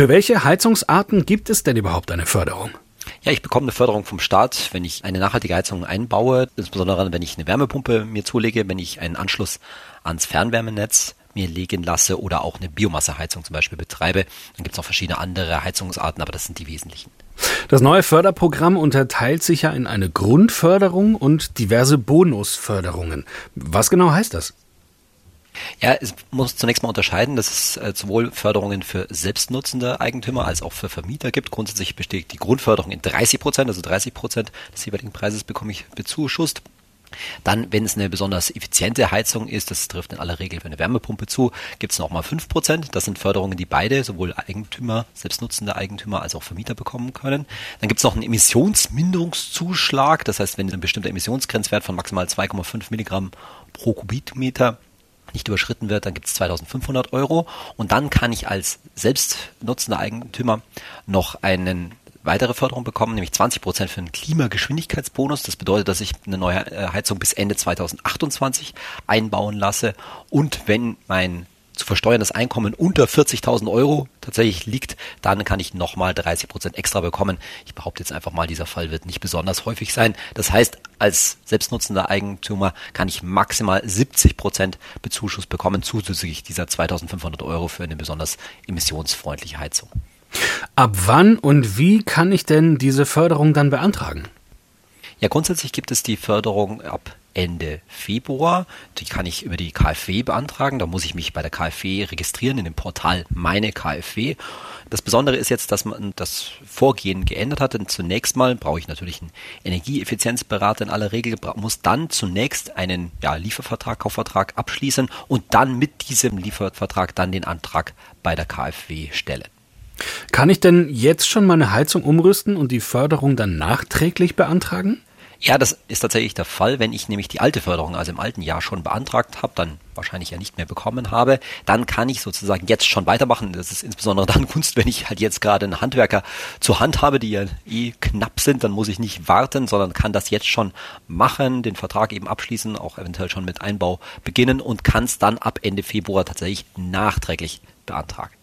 Für welche Heizungsarten gibt es denn überhaupt eine Förderung? Ja, ich bekomme eine Förderung vom Staat, wenn ich eine nachhaltige Heizung einbaue, insbesondere wenn ich eine Wärmepumpe mir zulege, wenn ich einen Anschluss ans Fernwärmenetz mir legen lasse oder auch eine Biomasseheizung zum Beispiel betreibe. Dann gibt es noch verschiedene andere Heizungsarten, aber das sind die wesentlichen. Das neue Förderprogramm unterteilt sich ja in eine Grundförderung und diverse Bonusförderungen. Was genau heißt das? Ja, es muss zunächst mal unterscheiden, dass es äh, sowohl Förderungen für selbstnutzende Eigentümer als auch für Vermieter gibt. Grundsätzlich besteht die Grundförderung in 30 Prozent, also 30 Prozent des jeweiligen Preises bekomme ich bezuschusst. Dann, wenn es eine besonders effiziente Heizung ist, das trifft in aller Regel für eine Wärmepumpe zu, gibt es nochmal 5%. Das sind Förderungen, die beide, sowohl Eigentümer, selbstnutzende Eigentümer als auch Vermieter bekommen können. Dann gibt es noch einen Emissionsminderungszuschlag. Das heißt, wenn ein bestimmter Emissionsgrenzwert von maximal 2,5 Milligramm pro Kubikmeter nicht überschritten wird, dann gibt es 2500 Euro und dann kann ich als selbstnutzender Eigentümer noch einen weitere Förderung bekommen, nämlich 20 Prozent für einen Klimageschwindigkeitsbonus. Das bedeutet, dass ich eine neue äh, Heizung bis Ende 2028 einbauen lasse und wenn mein zu versteuerndes Einkommen unter 40.000 Euro tatsächlich liegt, dann kann ich nochmal 30 Prozent extra bekommen. Ich behaupte jetzt einfach mal, dieser Fall wird nicht besonders häufig sein. Das heißt, als selbstnutzender Eigentümer kann ich maximal 70 Prozent Bezuschuss bekommen, zusätzlich dieser 2.500 Euro für eine besonders emissionsfreundliche Heizung. Ab wann und wie kann ich denn diese Förderung dann beantragen? Ja, grundsätzlich gibt es die Förderung ab Ende Februar. Die kann ich über die KfW beantragen. Da muss ich mich bei der KfW registrieren in dem Portal Meine KfW. Das Besondere ist jetzt, dass man das Vorgehen geändert hat. Denn zunächst mal brauche ich natürlich einen Energieeffizienzberater in aller Regel, muss dann zunächst einen ja, Liefervertrag, Kaufvertrag abschließen und dann mit diesem Liefervertrag dann den Antrag bei der KfW stellen. Kann ich denn jetzt schon meine Heizung umrüsten und die Förderung dann nachträglich beantragen? Ja, das ist tatsächlich der Fall. Wenn ich nämlich die alte Förderung, also im alten Jahr schon beantragt habe, dann wahrscheinlich ja nicht mehr bekommen habe, dann kann ich sozusagen jetzt schon weitermachen. Das ist insbesondere dann Kunst, wenn ich halt jetzt gerade einen Handwerker zur Hand habe, die ja eh knapp sind, dann muss ich nicht warten, sondern kann das jetzt schon machen, den Vertrag eben abschließen, auch eventuell schon mit Einbau beginnen und kann es dann ab Ende Februar tatsächlich nachträglich beantragen.